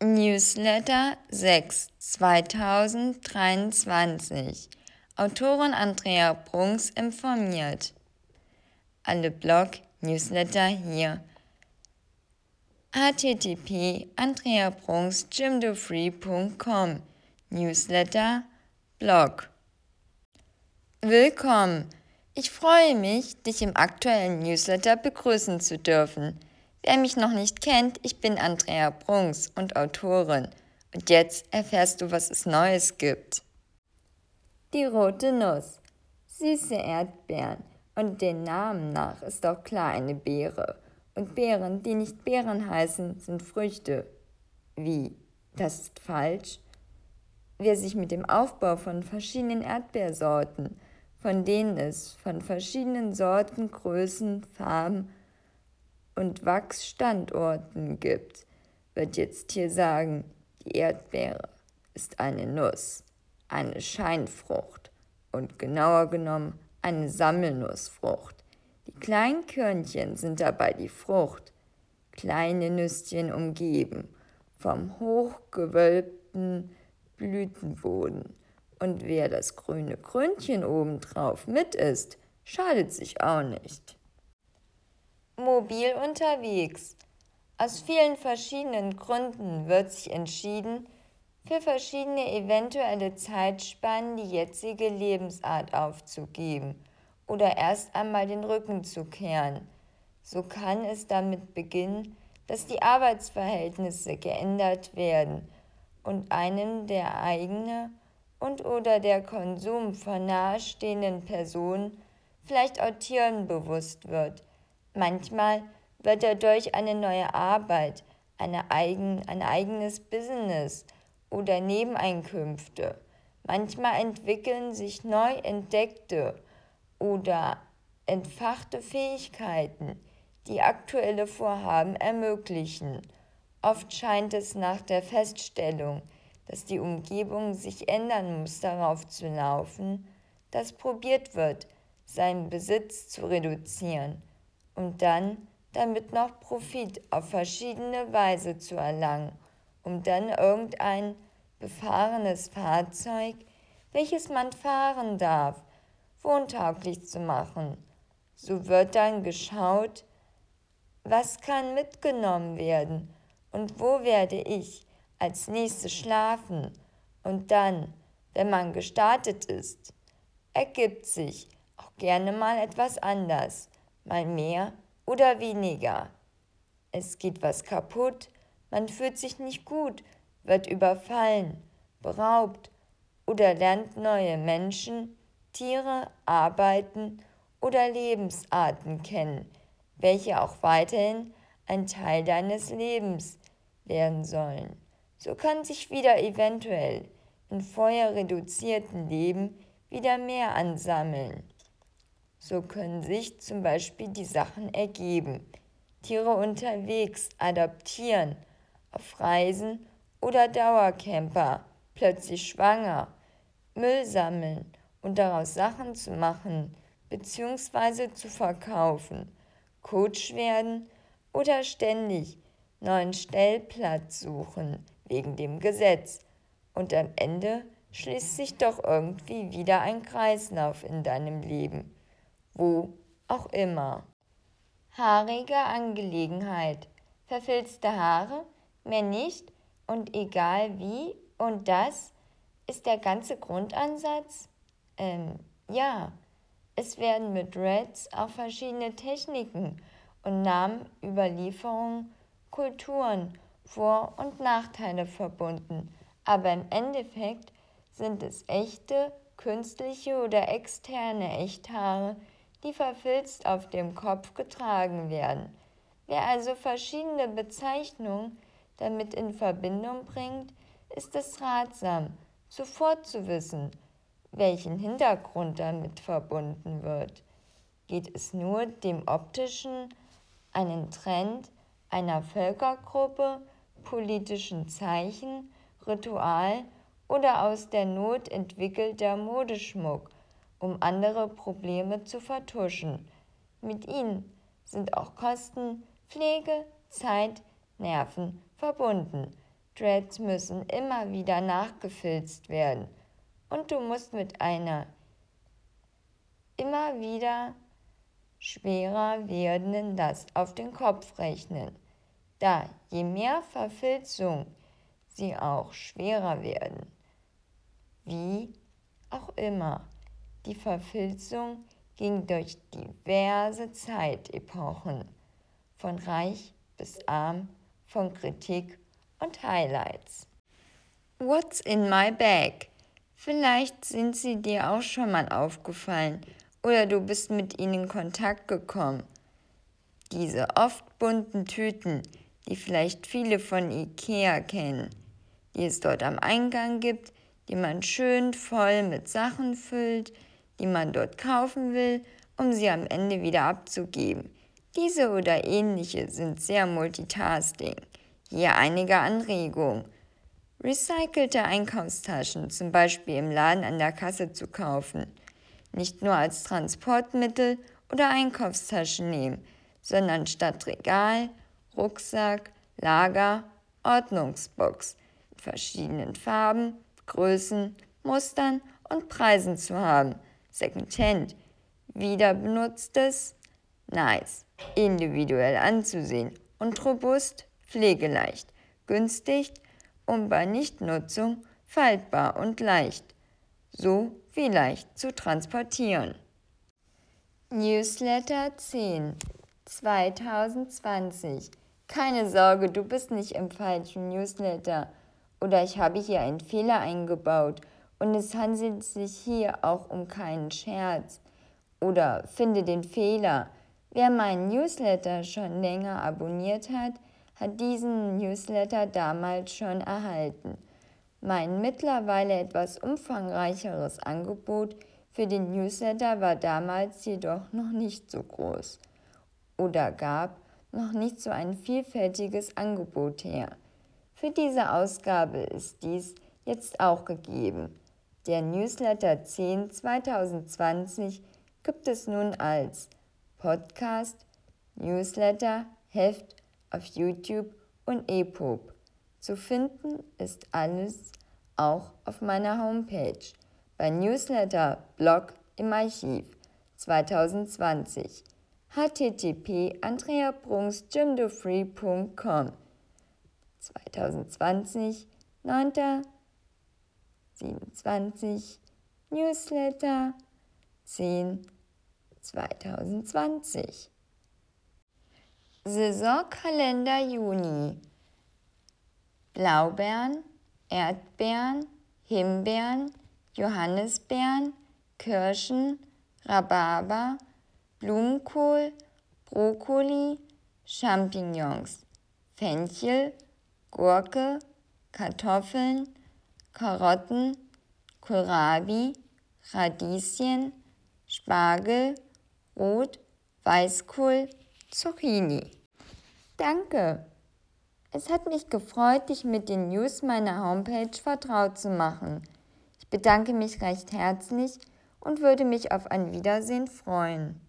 Newsletter 6 2023 Autorin Andrea Brunks informiert. Alle Blog-Newsletter hier. http andreabrunks.jimdofree.com Newsletter Blog Willkommen! Ich freue mich, dich im aktuellen Newsletter begrüßen zu dürfen. Wer mich noch nicht kennt, ich bin Andrea Brunks und Autorin. Und jetzt erfährst du, was es Neues gibt. Die rote Nuss. Süße Erdbeeren. Und den Namen nach ist auch klar eine Beere. Und Beeren, die nicht Beeren heißen, sind Früchte. Wie? Das ist falsch? Wer sich mit dem Aufbau von verschiedenen Erdbeersorten, von denen es von verschiedenen Sorten, Größen, Farben und Wachsstandorten gibt, wird jetzt hier sagen, die Erdbeere ist eine Nuss, eine Scheinfrucht und genauer genommen eine Sammelnussfrucht. Die kleinen Körnchen sind dabei die Frucht, kleine Nüsschen umgeben vom hochgewölbten Blütenboden. Und wer das grüne Krönchen obendrauf mit isst, schadet sich auch nicht mobil unterwegs. Aus vielen verschiedenen Gründen wird sich entschieden, für verschiedene eventuelle Zeitspannen die jetzige Lebensart aufzugeben oder erst einmal den Rücken zu kehren. So kann es damit beginnen, dass die Arbeitsverhältnisse geändert werden und einem der eigene und oder der Konsum von nahestehenden Personen, vielleicht auch Tieren bewusst wird, Manchmal wird dadurch eine neue Arbeit, eine eigen, ein eigenes Business oder Nebeneinkünfte. Manchmal entwickeln sich neu entdeckte oder entfachte Fähigkeiten, die aktuelle Vorhaben ermöglichen. Oft scheint es nach der Feststellung, dass die Umgebung sich ändern muss, darauf zu laufen, dass probiert wird, seinen Besitz zu reduzieren um dann damit noch Profit auf verschiedene Weise zu erlangen, um dann irgendein befahrenes Fahrzeug, welches man fahren darf, wohntauglich zu machen. So wird dann geschaut, was kann mitgenommen werden und wo werde ich als nächstes schlafen und dann, wenn man gestartet ist, ergibt sich auch gerne mal etwas anders mal mehr oder weniger. Es geht was kaputt, man fühlt sich nicht gut, wird überfallen, beraubt oder lernt neue Menschen, Tiere, Arbeiten oder Lebensarten kennen, welche auch weiterhin ein Teil deines Lebens werden sollen. So kann sich wieder eventuell in vorher reduzierten Leben wieder mehr ansammeln. So können sich zum Beispiel die Sachen ergeben. Tiere unterwegs adaptieren, auf Reisen oder Dauercamper, plötzlich schwanger, Müll sammeln und daraus Sachen zu machen bzw. zu verkaufen, Coach werden oder ständig neuen Stellplatz suchen wegen dem Gesetz und am Ende schließt sich doch irgendwie wieder ein Kreislauf in deinem Leben wo auch immer. Haarige Angelegenheit. Verfilzte Haare, mehr nicht und egal wie und das ist der ganze Grundansatz? Ähm, ja. Es werden mit Reds auch verschiedene Techniken und Namenüberlieferungen, Kulturen, Vor- und Nachteile verbunden. Aber im Endeffekt sind es echte, künstliche oder externe Echthaare, die verfilzt auf dem Kopf getragen werden. Wer also verschiedene Bezeichnungen damit in Verbindung bringt, ist es ratsam, sofort zu wissen, welchen Hintergrund damit verbunden wird. Geht es nur dem optischen, einen Trend einer Völkergruppe, politischen Zeichen, Ritual oder aus der Not entwickelter Modeschmuck um andere Probleme zu vertuschen. Mit ihnen sind auch Kosten, Pflege, Zeit, Nerven verbunden. Dreads müssen immer wieder nachgefilzt werden und du musst mit einer immer wieder schwerer werdenden Last auf den Kopf rechnen, da je mehr Verfilzung sie auch schwerer werden. Wie auch immer, die Verfilzung ging durch diverse Zeitepochen, von reich bis arm, von Kritik und Highlights. What's in my bag? Vielleicht sind sie dir auch schon mal aufgefallen oder du bist mit ihnen in Kontakt gekommen. Diese oft bunten Tüten, die vielleicht viele von Ikea kennen, die es dort am Eingang gibt, die man schön voll mit Sachen füllt, die man dort kaufen will, um sie am Ende wieder abzugeben. Diese oder ähnliche sind sehr multitasking. Hier einige Anregungen. Recycelte Einkaufstaschen, zum Beispiel im Laden an der Kasse zu kaufen. Nicht nur als Transportmittel oder Einkaufstaschen nehmen, sondern statt Regal, Rucksack, Lager, Ordnungsbox in verschiedenen Farben, Größen, Mustern und Preisen zu haben. Secondhand, wieder benutztes, nice, individuell anzusehen und robust, pflegeleicht, günstig und bei Nichtnutzung faltbar und leicht, so wie leicht zu transportieren. Newsletter 10 2020 Keine Sorge, du bist nicht im falschen Newsletter. Oder ich habe hier einen Fehler eingebaut und es handelt sich hier auch um keinen Scherz oder finde den Fehler. Wer meinen Newsletter schon länger abonniert hat, hat diesen Newsletter damals schon erhalten. Mein mittlerweile etwas umfangreicheres Angebot für den Newsletter war damals jedoch noch nicht so groß oder gab noch nicht so ein vielfältiges Angebot her. Für diese Ausgabe ist dies jetzt auch gegeben. Der Newsletter 10 2020 gibt es nun als Podcast, Newsletter, Heft auf YouTube und EPUB. Zu finden ist alles auch auf meiner Homepage bei Newsletter Blog im Archiv 2020 http andreabrunksgymdofree.com 2020 9. 27 Newsletter 10 2020 Saisonkalender Juni. Blaubeeren, Erdbeeren, Himbeeren, Johannisbeeren, Kirschen, Rhabarber, Blumenkohl, Brokkoli, Champignons, Fenchel, Gurke, Kartoffeln, Karotten, Kohlrabi, Radieschen, Spargel, Rot, Weißkohl, Zucchini. Danke. Es hat mich gefreut, dich mit den News meiner Homepage vertraut zu machen. Ich bedanke mich recht herzlich und würde mich auf ein Wiedersehen freuen.